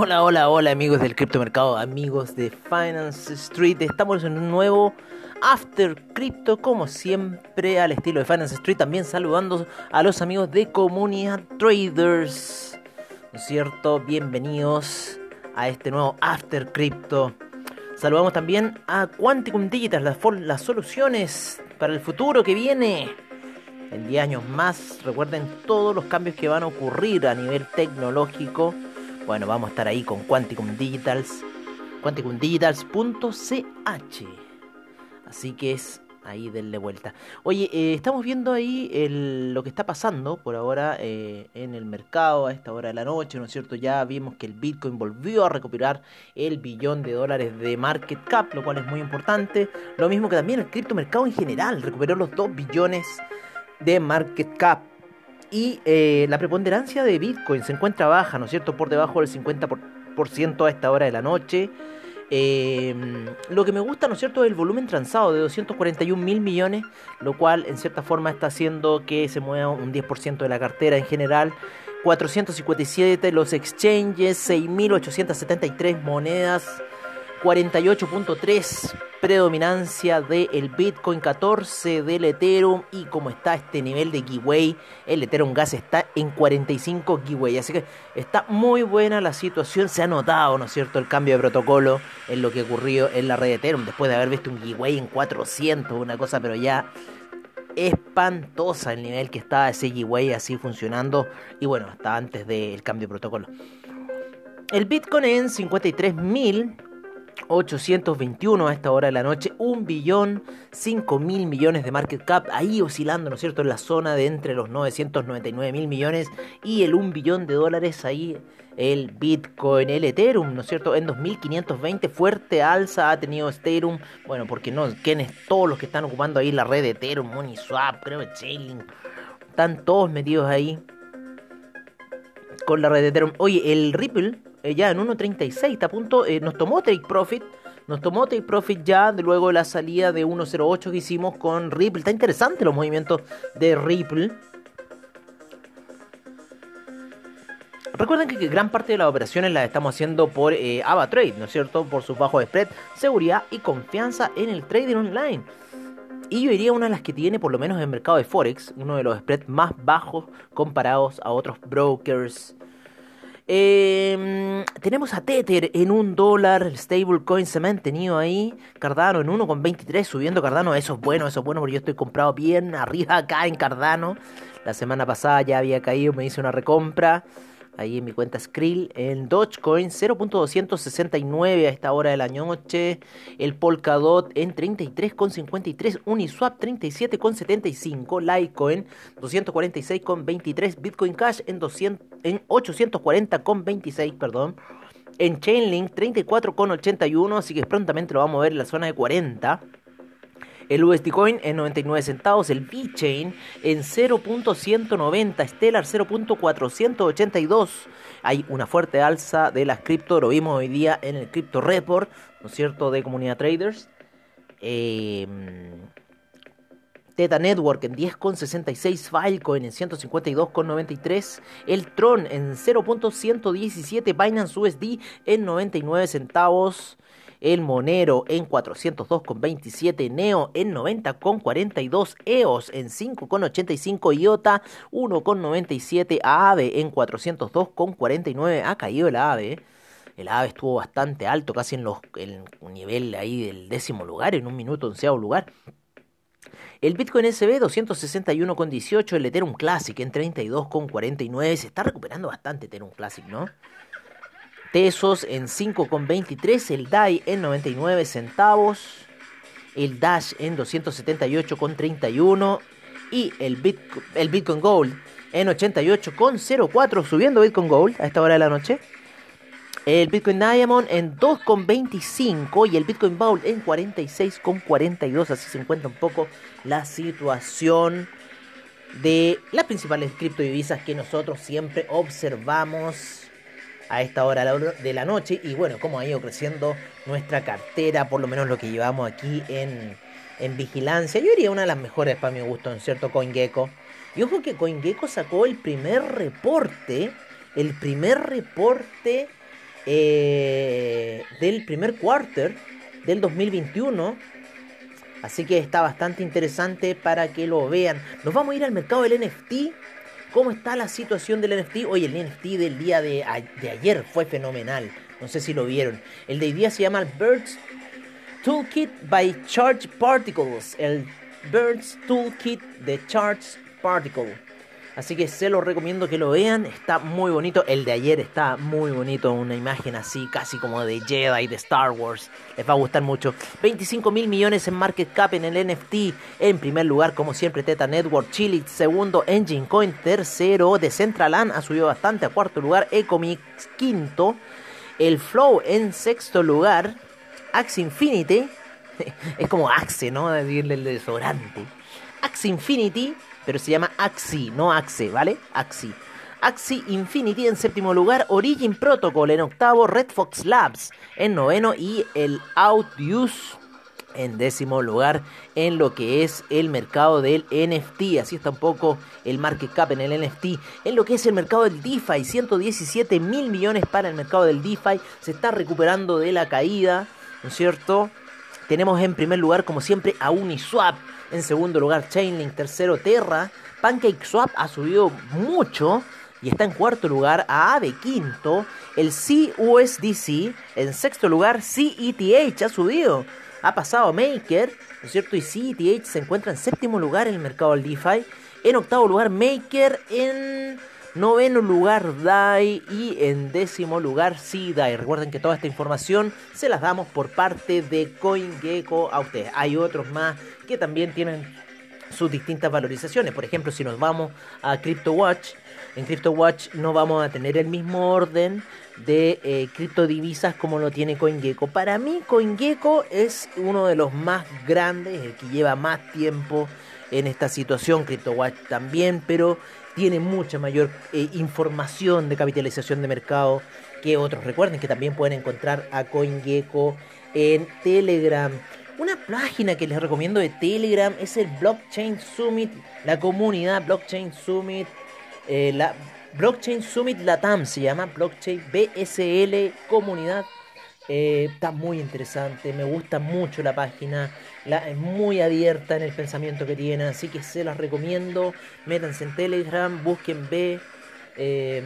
Hola, hola, hola amigos del criptomercado, amigos de Finance Street. Estamos en un nuevo After Crypto, como siempre, al estilo de Finance Street. También saludando a los amigos de Comunidad Traders. ¿No es cierto? Bienvenidos a este nuevo After Crypto. Saludamos también a Quanticum Digital, las, las soluciones para el futuro que viene. En 10 años más, recuerden todos los cambios que van a ocurrir a nivel tecnológico bueno, vamos a estar ahí con Quanticum Digitals, quanticumdigitals.ch. Así que es ahí denle vuelta. Oye, eh, estamos viendo ahí lo que está pasando por ahora eh, en el mercado a esta hora de la noche, ¿no es cierto? Ya vimos que el Bitcoin volvió a recuperar el billón de dólares de market cap, lo cual es muy importante. Lo mismo que también el criptomercado en general, recuperó los 2 billones de market cap. Y eh, la preponderancia de Bitcoin se encuentra baja, ¿no es cierto? Por debajo del 50% a esta hora de la noche. Em, lo que me gusta, ¿no es cierto?, es el volumen transado de 241 mil millones, lo cual en cierta forma está haciendo que se mueva un 10% de la cartera en general. 457 los exchanges, 6.873 monedas, 48.3 predominancia del Bitcoin, 14 del Ethereum y como está este nivel de giveaway, el Ethereum Gas está en 45 giveaway, así que está muy buena la situación, se ha notado, ¿no es cierto?, el cambio de protocolo en lo que ocurrió en la red de Ethereum después de haber visto un giveaway en 400, una cosa pero ya espantosa el nivel que estaba ese giveaway así funcionando y bueno, hasta antes del cambio de protocolo. El Bitcoin en 53.000 821 a esta hora de la noche, un billón 5 mil millones de market cap, ahí oscilando, ¿no es cierto?, en la zona de entre los 999 mil millones y el 1 billón de dólares, ahí el Bitcoin, el Ethereum, ¿no es cierto?, en 2520, fuerte alza ha tenido Ethereum, bueno, porque no, quienes todos los que están ocupando ahí la red de Ethereum, Uniswap, creo que Chainlink, están todos metidos ahí con la red de Ethereum. Oye, el Ripple eh, ya en 1.36, está a punto, eh, nos tomó Take Profit, nos tomó Take Profit ya de luego la salida de 1.08 que hicimos con Ripple. Está interesante los movimientos de Ripple. Recuerden que, gran parte de las operaciones las estamos haciendo por eh, AvaTrade, ¿no es cierto? Por sus bajos spread, seguridad y confianza en el trading online. Y yo diría una de las que tiene, por lo menos en el mercado de Forex, uno de los spreads más bajos comparados a otros brokers Em, tenemos a Tether en un dólar, el stablecoin se ha mantenido ahí. Cardano en 1,23 subiendo Cardano. Eso es bueno, eso es bueno porque yo estoy comprado bien arriba acá en Cardano. La semana pasada ya había caído, me hice una recompra ahí en mi cuenta Skrill, en Dogecoin 0.269 a esta hora de la noche, el Polkadot en 33.53, Uniswap 37.75, Litecoin 246.23, Bitcoin Cash en, 200, en 840.26, perdón. En Chainlink 34,81, así que prontamente lo vamos a ver en la zona de 40 el USD Coin en 99 centavos, el VeChain en 0.190, Stellar 0.482. Hay una fuerte alza de las cripto, lo vimos hoy día en el Crypto Report, ¿no es cierto?, de Comunidad Traders. Em, Teta Network en 10,66, Filecoin en 152,93, el Tron en 0.117, Binance USD en 99 centavos, el Monero en 402,27, Neo en 90,42, EOS en 5,85, IOTA 1,97, AAVE en 402,49, ha caído el AAVE. El AVE estuvo bastante alto, casi en, los, en nivel ahí del décimo lugar, en un minuto onceavo lugar. El Bitcoin SB 261,18, el Ethereum Classic en 32,49. Se está recuperando bastante Ethereum Classic, ¿no? Tesos en 5,23, el DAI en 99 centavos, el Dash en 278,31 y el Bitcoin, el Bitcoin Gold en 88,04, subiendo Bitcoin Gold a esta hora de la noche. El Bitcoin Diamond en 2,25 y el Bitcoin Bowl en 46,42. Así se encuentra un poco la situación de las principales criptodivisas que nosotros siempre observamos a esta hora de la noche y bueno, cómo ha ido creciendo nuestra cartera, por lo menos lo que llevamos aquí en, en vigilancia. Yo diría una de las mejores para mi gusto, en cierto CoinGecko. Y ojo que CoinGecko sacó el primer reporte, el primer reporte eh, del primer quarter del 2021. Así que está bastante interesante para que lo vean. Nos vamos a ir al mercado del NFT. ¿Cómo está la situación del NFT? Oye, el NFT del día de, de ayer fue fenomenal. No sé si lo vieron. El de hoy día se llama Birds Toolkit by Charge Particles. El Birds Toolkit de Charge Particle. Así que se lo recomiendo que lo vean. Está muy bonito. El de ayer está muy bonito. Una imagen así, casi como de Jedi, de Star Wars. Les va a gustar mucho. 25 mil millones en market cap en el NFT. En primer lugar, como siempre, Teta Network. Chili. Segundo, Engine Coin. Tercero, Decentraland. Ha subido bastante. A cuarto lugar, Ecomix. Quinto, el Flow en sexto lugar. Axe Infinity. es como Axe, ¿no? Decirle el desodorante. Axe Infinity pero se llama Axi, no Axe, ¿vale? Axi. Axi Infinity en séptimo lugar, Origin Protocol en octavo, Red Fox Labs en noveno y el Outuse en décimo lugar en lo que es el mercado del NFT. Así está un poco el market cap en el NFT. En lo que es el mercado del DeFi, 117 mil millones para el mercado del DeFi. Se está recuperando de la caída, ¿no es cierto? Tenemos en primer lugar, como siempre, a Uniswap en segundo lugar, Chainlink. Tercero, Terra. PancakeSwap ha subido mucho y está en cuarto lugar. A de quinto. El CUSDC. En sexto lugar, CETH ha subido. Ha pasado Maker, ¿no es cierto? Y CETH se encuentra en séptimo lugar en el mercado del DeFi. En octavo lugar, Maker. En noveno lugar, DAI. Y en décimo lugar, DAI. Recuerden que toda esta información se las damos por parte de CoinGecko a ustedes. Hay otros más que también tienen sus distintas valorizaciones. Por ejemplo, si nos vamos a CryptoWatch, en CryptoWatch no vamos a tener el mismo orden de eh, criptodivisas como lo tiene CoinGecko. Para mí, CoinGecko es uno de los más grandes, el que lleva más tiempo en esta situación. CryptoWatch también, pero tiene mucha mayor eh, información de capitalización de mercado que otros. Recuerden que también pueden encontrar a CoinGecko en Telegram. Una página que les recomiendo de Telegram es el Blockchain Summit, la comunidad Blockchain Summit, eh, la Blockchain Summit Latam se llama, Blockchain BSL Comunidad. Eh, está muy interesante, me gusta mucho la página, la, es muy abierta en el pensamiento que tiene, así que se las recomiendo. Métanse en Telegram, busquen B, eh,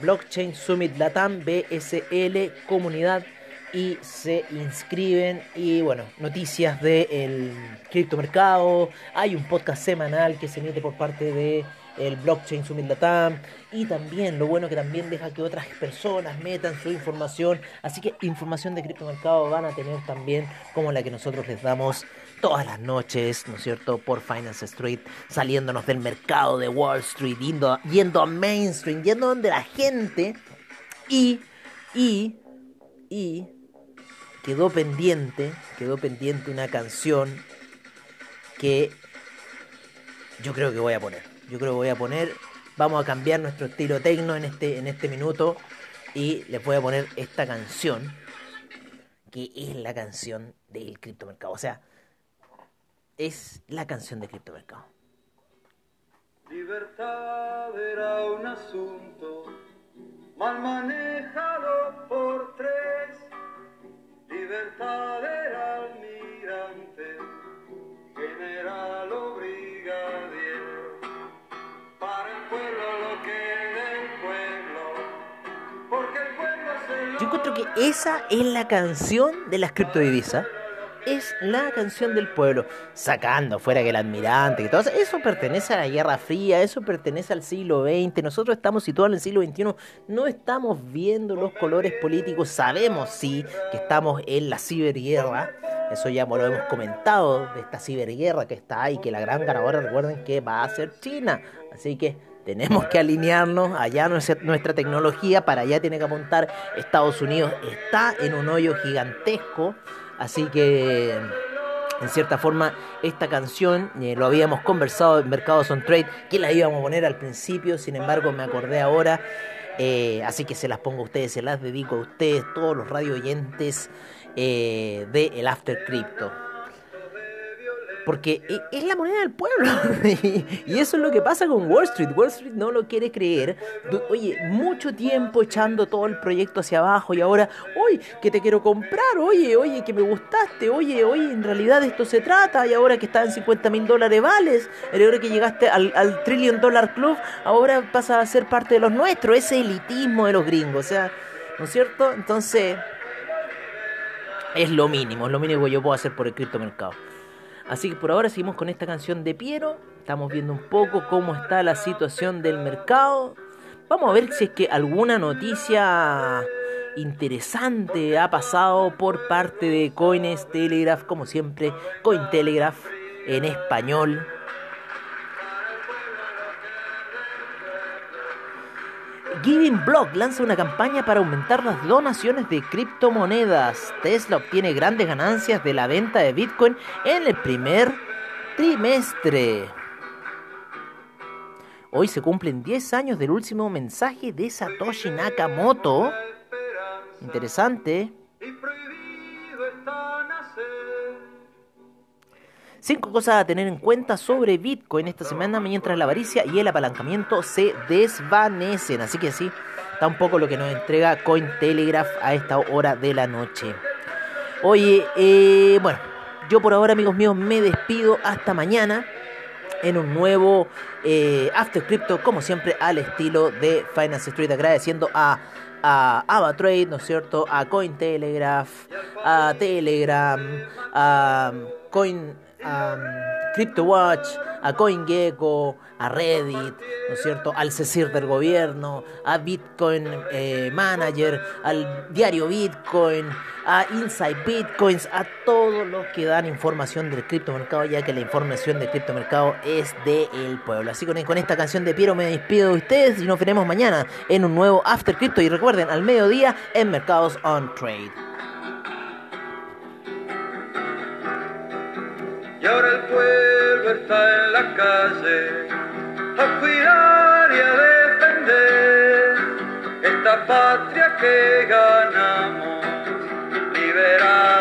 Blockchain Summit Latam, BSL Comunidad y se inscriben y bueno, noticias del criptomercado, hay un podcast semanal que se emite por parte de el blockchain Summit Latam y también lo bueno que también deja que otras personas metan su información, así que información de criptomercado van a tener también como la que nosotros les damos todas las noches, ¿no es cierto?, por Finance Street, saliéndonos del mercado de Wall Street, yendo, yendo a mainstream, yendo donde la gente y y y quedó pendiente, quedó pendiente una canción que yo creo que voy a poner. Yo creo que voy a poner, vamos a cambiar nuestro estilo tecno en este, en este minuto y les voy a poner esta canción que es la canción del criptomercado. O sea, es la canción del criptomercado. Libertad era un asunto mal manejado por tres libertad almirante, esa es la canción de las criptodivisas. Es la canción del pueblo, sacando fuera que el admirante, que todo eso pertenece a la Guerra Fría, eso pertenece al siglo XX, nosotros estamos situados en el siglo XXI, no estamos viendo los colores políticos, sabemos sí que estamos en la ciberguerra, eso ya lo hemos comentado, de esta ciberguerra que está ahí, que la gran ganadora recuerden que va a ser China, así que tenemos que alinearnos, allá nuestra tecnología, para allá tiene que apuntar Estados Unidos, está en un hoyo gigantesco, Así que, en cierta forma, esta canción eh, lo habíamos conversado en Mercados on Trade, que la íbamos a poner al principio, sin embargo me acordé ahora. Eh, así que se las pongo a ustedes, se las dedico a ustedes, todos los radio oyentes eh, de El After Crypto. Porque e- es la moneda del pueblo. y eso es lo que pasa con Wall Street. Wall Street no lo quiere creer. Oye, mucho tiempo echando todo el proyecto hacia abajo y ahora, oye, que te quiero comprar, oye, oye, que me gustaste, oye, oye, en realidad de esto se trata y ahora que estás en 50 mil dólares vales, ahora que llegaste al, al Trillion Dollar Club, ahora pasas a ser parte de los nuestros, ese elitismo de los gringos, o sea, ¿no es cierto? Entonces, es lo mínimo, es lo mínimo que yo puedo hacer por el criptomercado. Así que por ahora seguimos con esta canción de Piero. Estamos viendo un poco cómo está la situación del mercado. Vamos a ver si es que alguna noticia interesante ha pasado por parte de Coines Telegraph, como siempre, Cointelegraph en español. Giving Block lanza una campaña para aumentar las donaciones de criptomonedas. Tesla obtiene grandes ganancias de la venta de Bitcoin en el primer trimestre. Hoy se cumplen 10 años del último mensaje de Satoshi Nakamoto. Interesante. Cinco cosas a tener en cuenta sobre Bitcoin esta semana mientras la avaricia y el apalancamiento se desvanecen. Así que sí, está un poco lo que nos entrega Cointelegraph a esta hora de la noche. Oye, eh, bueno, yo por ahora amigos míos me despido hasta mañana en un nuevo eh, After Crypto, como siempre, al estilo de Finance Street, agradeciendo a, a AvaTrade, ¿no es cierto? A Cointelegraph, a Telegram, a Coin, a CryptoWatch, a CoinGecko, a Reddit, ¿no es cierto? Al CECIR del gobierno, a Bitcoin eh, Manager, al diario Bitcoin, a Inside Bitcoins, a todos los que dan información del criptomercado, ya que la información del criptomercado es del pueblo. Así que con esta canción de Piero me despido de ustedes y nos veremos mañana en un nuevo After Crypto. Y recuerden, al mediodía en Mercados on Trade. Ahora el pueblo está en la calle a cuidar y a defender esta patria que ganamos, liberar.